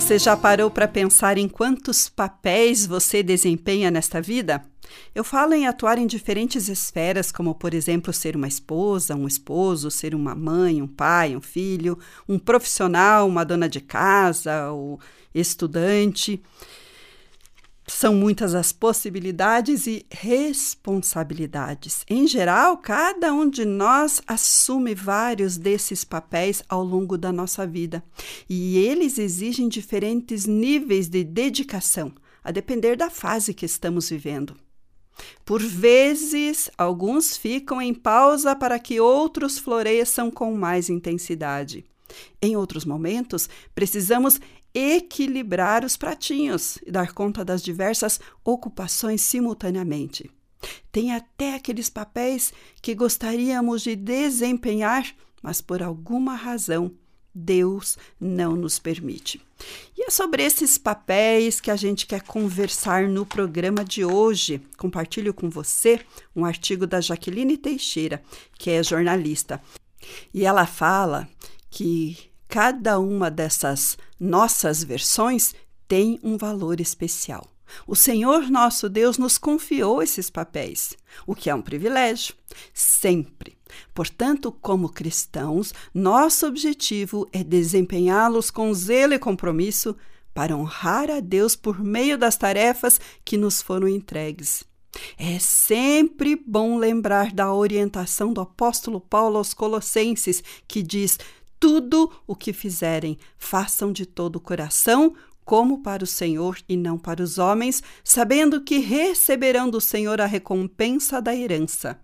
Você. Já parou para pensar em quantos papéis você desempenha nesta vida? Eu falo em atuar em diferentes esferas, como, por exemplo, ser uma esposa, um esposo, ser uma mãe, um pai, um filho, um profissional, uma dona de casa, ou estudante. São muitas as possibilidades e responsabilidades. Em geral, cada um de nós assume vários desses papéis ao longo da nossa vida, e eles exigem diferentes níveis de dedicação, a depender da fase que estamos vivendo. Por vezes, alguns ficam em pausa para que outros floresçam com mais intensidade. Em outros momentos, precisamos equilibrar os pratinhos e dar conta das diversas ocupações simultaneamente. Tem até aqueles papéis que gostaríamos de desempenhar, mas por alguma razão Deus não nos permite. E é sobre esses papéis que a gente quer conversar no programa de hoje. Compartilho com você um artigo da Jaqueline Teixeira, que é jornalista. E ela fala que cada uma dessas nossas versões tem um valor especial. O Senhor nosso Deus nos confiou esses papéis, o que é um privilégio, sempre. Portanto, como cristãos, nosso objetivo é desempenhá-los com zelo e compromisso para honrar a Deus por meio das tarefas que nos foram entregues. É sempre bom lembrar da orientação do apóstolo Paulo aos Colossenses, que diz: tudo o que fizerem, façam de todo o coração, como para o Senhor e não para os homens, sabendo que receberão do Senhor a recompensa da herança.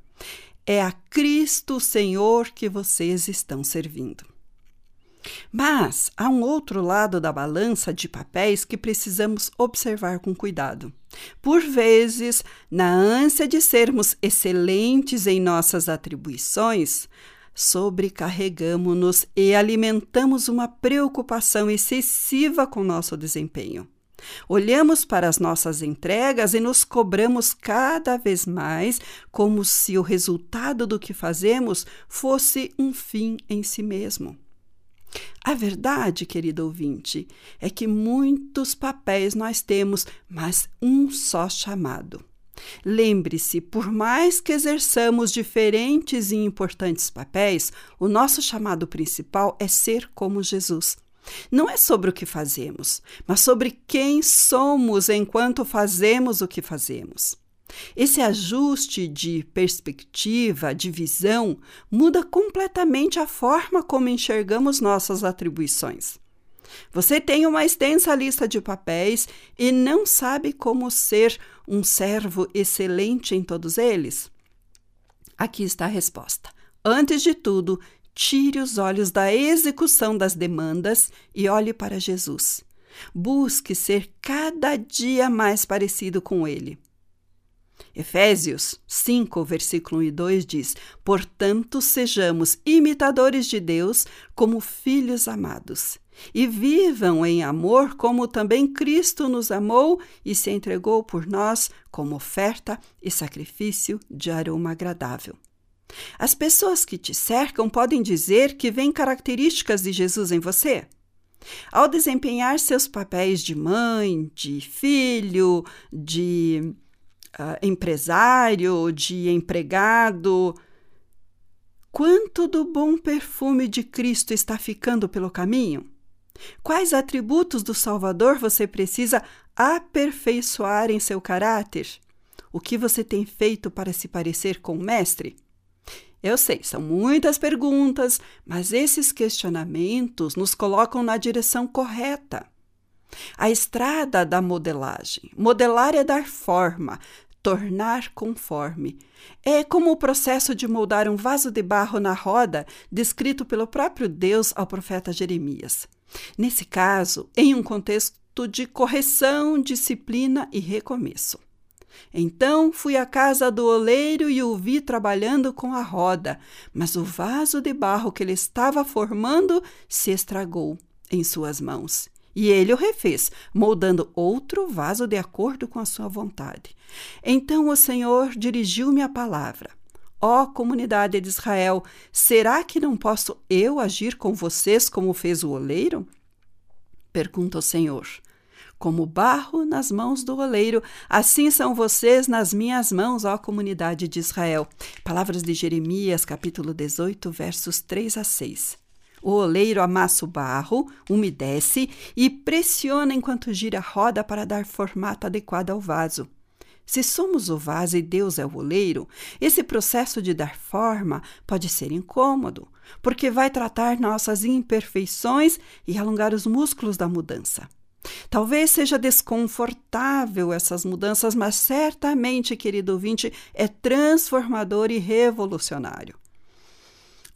É a Cristo Senhor que vocês estão servindo. Mas há um outro lado da balança de papéis que precisamos observar com cuidado. Por vezes, na ânsia de sermos excelentes em nossas atribuições, sobrecarregamos-nos e alimentamos uma preocupação excessiva com nosso desempenho. Olhamos para as nossas entregas e nos cobramos cada vez mais, como se o resultado do que fazemos fosse um fim em si mesmo. A verdade, querido ouvinte, é que muitos papéis nós temos, mas um só chamado. Lembre-se, por mais que exerçamos diferentes e importantes papéis, o nosso chamado principal é ser como Jesus. Não é sobre o que fazemos, mas sobre quem somos enquanto fazemos o que fazemos. Esse ajuste de perspectiva, de visão, muda completamente a forma como enxergamos nossas atribuições. Você tem uma extensa lista de papéis e não sabe como ser um servo excelente em todos eles? Aqui está a resposta. Antes de tudo, tire os olhos da execução das demandas e olhe para Jesus. Busque ser cada dia mais parecido com Ele. Efésios 5, versículo 1 e 2 diz: Portanto, sejamos imitadores de Deus como filhos amados, e vivam em amor como também Cristo nos amou e se entregou por nós como oferta e sacrifício de aroma agradável. As pessoas que te cercam podem dizer que veem características de Jesus em você. Ao desempenhar seus papéis de mãe, de filho, de uh, empresário, de empregado, quanto do bom perfume de Cristo está ficando pelo caminho? Quais atributos do Salvador você precisa aperfeiçoar em seu caráter? O que você tem feito para se parecer com o Mestre? Eu sei, são muitas perguntas, mas esses questionamentos nos colocam na direção correta. A estrada da modelagem. Modelar é dar forma, tornar conforme. É como o processo de moldar um vaso de barro na roda, descrito pelo próprio Deus ao profeta Jeremias. Nesse caso, em um contexto de correção, disciplina e recomeço. Então fui à casa do oleiro e o vi trabalhando com a roda, mas o vaso de barro que ele estava formando se estragou em suas mãos. E ele o refez, moldando outro vaso de acordo com a sua vontade. Então o Senhor dirigiu-me a palavra. Ó oh, comunidade de Israel, será que não posso eu agir com vocês como fez o oleiro? Pergunta o Senhor. Como barro nas mãos do oleiro, assim são vocês nas minhas mãos, ó comunidade de Israel. Palavras de Jeremias, capítulo 18, versos 3 a 6. O oleiro amassa o barro, umedece e pressiona enquanto gira a roda para dar formato adequado ao vaso. Se somos o vaso e Deus é o oleiro, esse processo de dar forma pode ser incômodo, porque vai tratar nossas imperfeições e alongar os músculos da mudança. Talvez seja desconfortável essas mudanças, mas certamente, querido ouvinte, é transformador e revolucionário.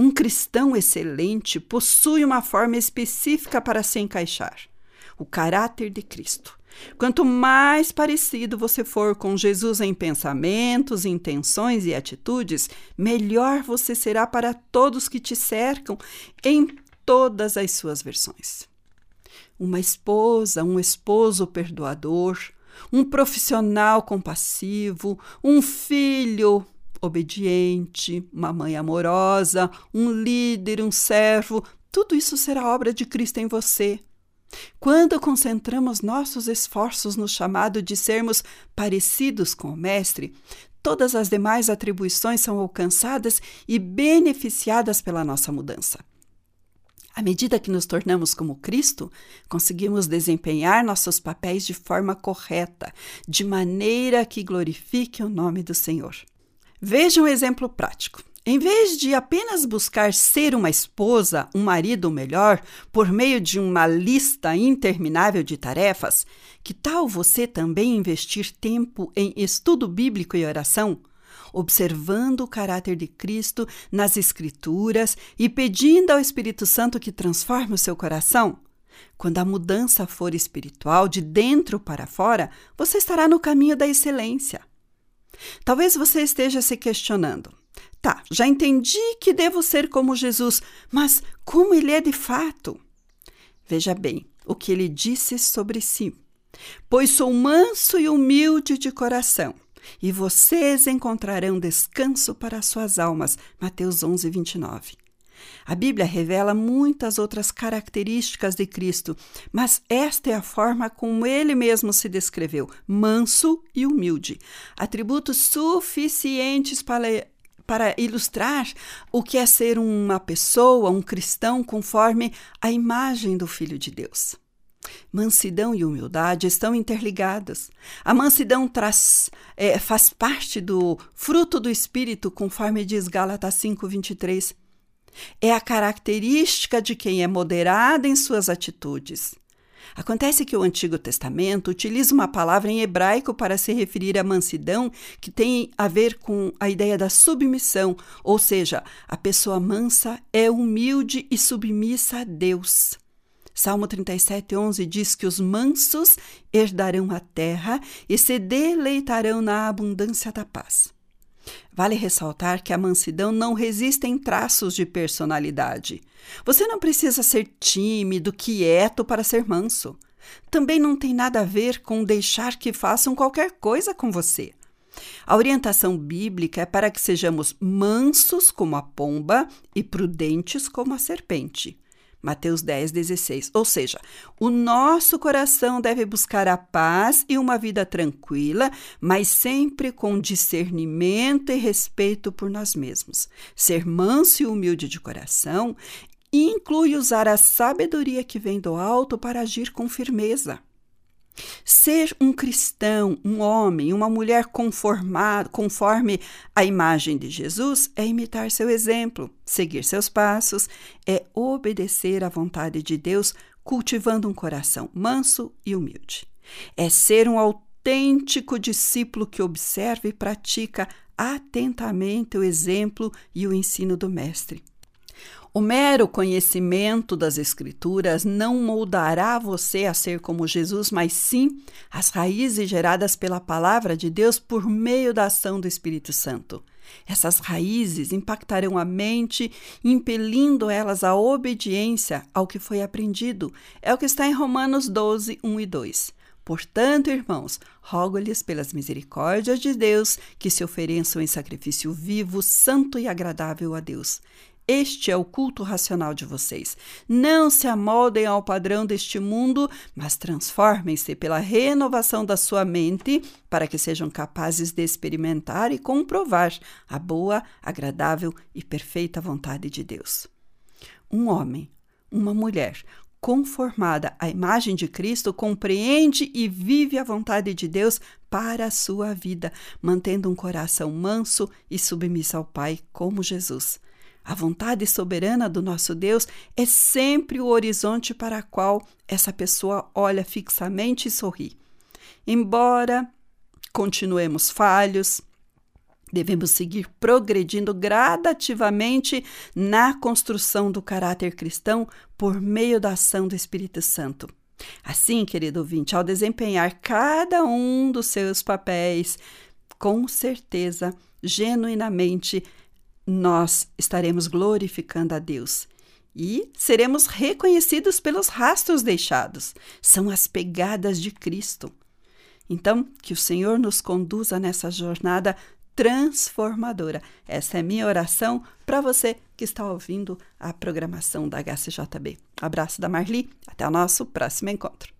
Um cristão excelente possui uma forma específica para se encaixar: o caráter de Cristo. Quanto mais parecido você for com Jesus em pensamentos, intenções e atitudes, melhor você será para todos que te cercam em todas as suas versões uma esposa, um esposo perdoador, um profissional compassivo, um filho obediente, uma mãe amorosa, um líder, um servo, tudo isso será obra de Cristo em você. Quando concentramos nossos esforços no chamado de sermos parecidos com o Mestre, todas as demais atribuições são alcançadas e beneficiadas pela nossa mudança. À medida que nos tornamos como Cristo, conseguimos desempenhar nossos papéis de forma correta, de maneira que glorifique o nome do Senhor. Veja um exemplo prático. Em vez de apenas buscar ser uma esposa, um marido melhor, por meio de uma lista interminável de tarefas, que tal você também investir tempo em estudo bíblico e oração? observando o caráter de Cristo nas Escrituras e pedindo ao Espírito Santo que transforme o seu coração? Quando a mudança for espiritual, de dentro para fora, você estará no caminho da excelência. Talvez você esteja se questionando: tá, já entendi que devo ser como Jesus, mas como ele é de fato? Veja bem o que ele disse sobre si. Pois sou manso e humilde de coração e vocês encontrarão descanso para suas almas. Mateus 11, 29. A Bíblia revela muitas outras características de Cristo, mas esta é a forma como ele mesmo se descreveu: manso e humilde. Atributos suficientes para, para ilustrar o que é ser uma pessoa, um cristão, conforme a imagem do Filho de Deus. Mansidão e humildade estão interligadas. A mansidão traz, é, faz parte do fruto do Espírito, conforme diz Gálatas 5,23. É a característica de quem é moderado em suas atitudes. Acontece que o Antigo Testamento utiliza uma palavra em hebraico para se referir à mansidão que tem a ver com a ideia da submissão, ou seja, a pessoa mansa é humilde e submissa a Deus. Salmo 37, 11 diz que os mansos herdarão a terra e se deleitarão na abundância da paz. Vale ressaltar que a mansidão não resiste em traços de personalidade. Você não precisa ser tímido, quieto para ser manso. Também não tem nada a ver com deixar que façam qualquer coisa com você. A orientação bíblica é para que sejamos mansos como a pomba e prudentes como a serpente. Mateus 10, 16. Ou seja, o nosso coração deve buscar a paz e uma vida tranquila, mas sempre com discernimento e respeito por nós mesmos. Ser manso e humilde de coração inclui usar a sabedoria que vem do alto para agir com firmeza. Ser um cristão, um homem, uma mulher conformado, conforme a imagem de Jesus é imitar seu exemplo, seguir seus passos, é obedecer à vontade de Deus, cultivando um coração manso e humilde. É ser um autêntico discípulo que observa e pratica atentamente o exemplo e o ensino do Mestre. O mero conhecimento das Escrituras não moldará você a ser como Jesus, mas sim as raízes geradas pela palavra de Deus por meio da ação do Espírito Santo. Essas raízes impactarão a mente, impelindo elas à obediência ao que foi aprendido. É o que está em Romanos 12, 1 e 2. Portanto, irmãos, rogo-lhes pelas misericórdias de Deus que se ofereçam em sacrifício vivo, santo e agradável a Deus. Este é o culto racional de vocês. Não se amoldem ao padrão deste mundo, mas transformem-se pela renovação da sua mente, para que sejam capazes de experimentar e comprovar a boa, agradável e perfeita vontade de Deus. Um homem, uma mulher conformada à imagem de Cristo compreende e vive a vontade de Deus para a sua vida, mantendo um coração manso e submisso ao Pai, como Jesus. A vontade soberana do nosso Deus é sempre o horizonte para o qual essa pessoa olha fixamente e sorri. Embora continuemos falhos, devemos seguir progredindo gradativamente na construção do caráter cristão por meio da ação do Espírito Santo. Assim, querido ouvinte, ao desempenhar cada um dos seus papéis, com certeza, genuinamente, nós estaremos glorificando a Deus e seremos reconhecidos pelos rastros deixados. São as pegadas de Cristo. Então, que o Senhor nos conduza nessa jornada transformadora. Essa é minha oração para você que está ouvindo a programação da HCJB. abraço da Marli, até o nosso próximo encontro.